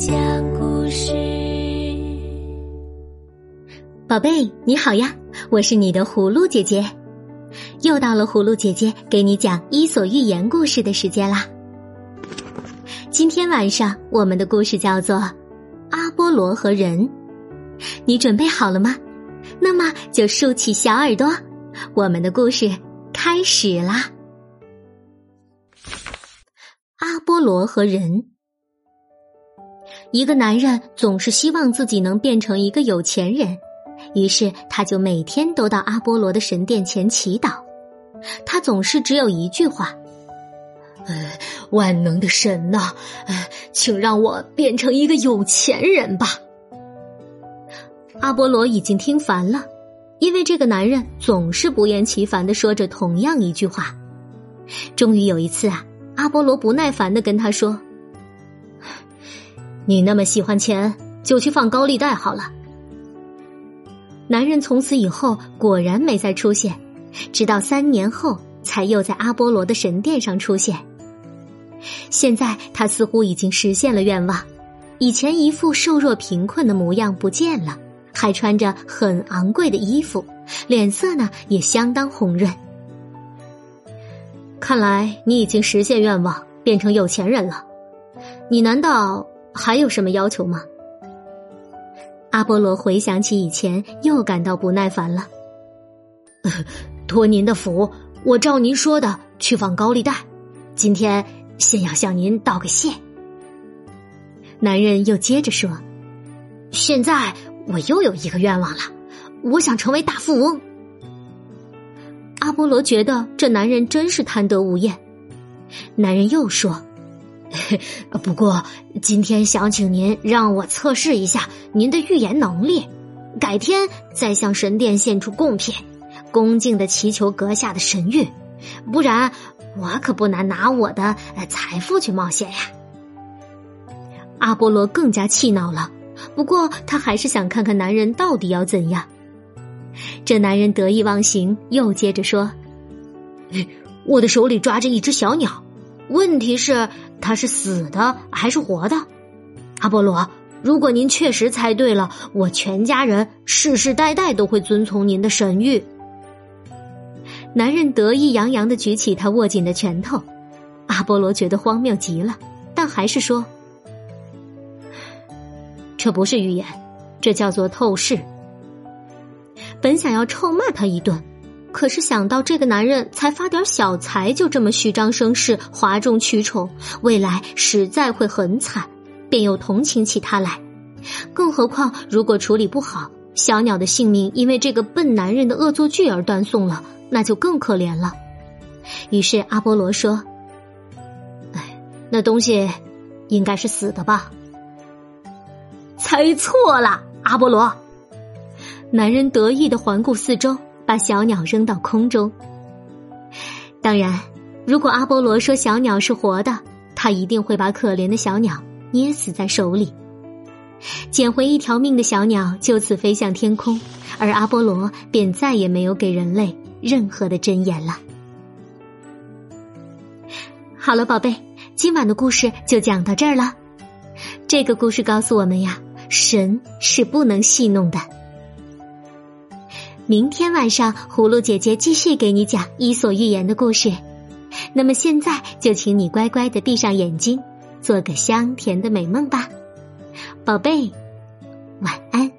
讲故事。宝贝，你好呀，我是你的葫芦姐姐，又到了葫芦姐姐给你讲《伊索寓言》故事的时间啦。今天晚上我们的故事叫做《阿波罗和人》，你准备好了吗？那么就竖起小耳朵，我们的故事开始啦。阿波罗和人。一个男人总是希望自己能变成一个有钱人，于是他就每天都到阿波罗的神殿前祈祷。他总是只有一句话：“呃，万能的神呐，呃，请让我变成一个有钱人吧。”阿波罗已经听烦了，因为这个男人总是不厌其烦的说着同样一句话。终于有一次啊，阿波罗不耐烦的跟他说。你那么喜欢钱，就去放高利贷好了。男人从此以后果然没再出现，直到三年后才又在阿波罗的神殿上出现。现在他似乎已经实现了愿望，以前一副瘦弱贫困的模样不见了，还穿着很昂贵的衣服，脸色呢也相当红润。看来你已经实现愿望，变成有钱人了。你难道？还有什么要求吗？阿波罗回想起以前，又感到不耐烦了。托您的福，我照您说的去放高利贷。今天先要向您道个谢。男人又接着说：“现在我又有一个愿望了，我想成为大富翁。”阿波罗觉得这男人真是贪得无厌。男人又说。不过，今天想请您让我测试一下您的预言能力，改天再向神殿献出贡品，恭敬的祈求阁下的神谕，不然我可不难拿我的财富去冒险呀。阿波罗更加气恼了，不过他还是想看看男人到底要怎样。这男人得意忘形，又接着说：“我的手里抓着一只小鸟。”问题是，他是死的还是活的？阿波罗，如果您确实猜对了，我全家人世世代代都会遵从您的神谕。男人得意洋洋的举起他握紧的拳头，阿波罗觉得荒谬极了，但还是说：“这不是预言，这叫做透视。”本想要臭骂他一顿。可是想到这个男人才发点小财，就这么虚张声势、哗众取宠，未来实在会很惨，便又同情起他来。更何况，如果处理不好，小鸟的性命因为这个笨男人的恶作剧而断送了，那就更可怜了。于是阿波罗说：“哎，那东西应该是死的吧？”猜错了，阿波罗。男人得意的环顾四周。把小鸟扔到空中。当然，如果阿波罗说小鸟是活的，他一定会把可怜的小鸟捏死在手里。捡回一条命的小鸟就此飞向天空，而阿波罗便再也没有给人类任何的箴言了。好了，宝贝，今晚的故事就讲到这儿了。这个故事告诉我们呀，神是不能戏弄的。明天晚上葫芦姐姐继续给你讲伊索寓言的故事。那么现在就请你乖乖地闭上眼睛做个香甜的美梦吧。宝贝晚安。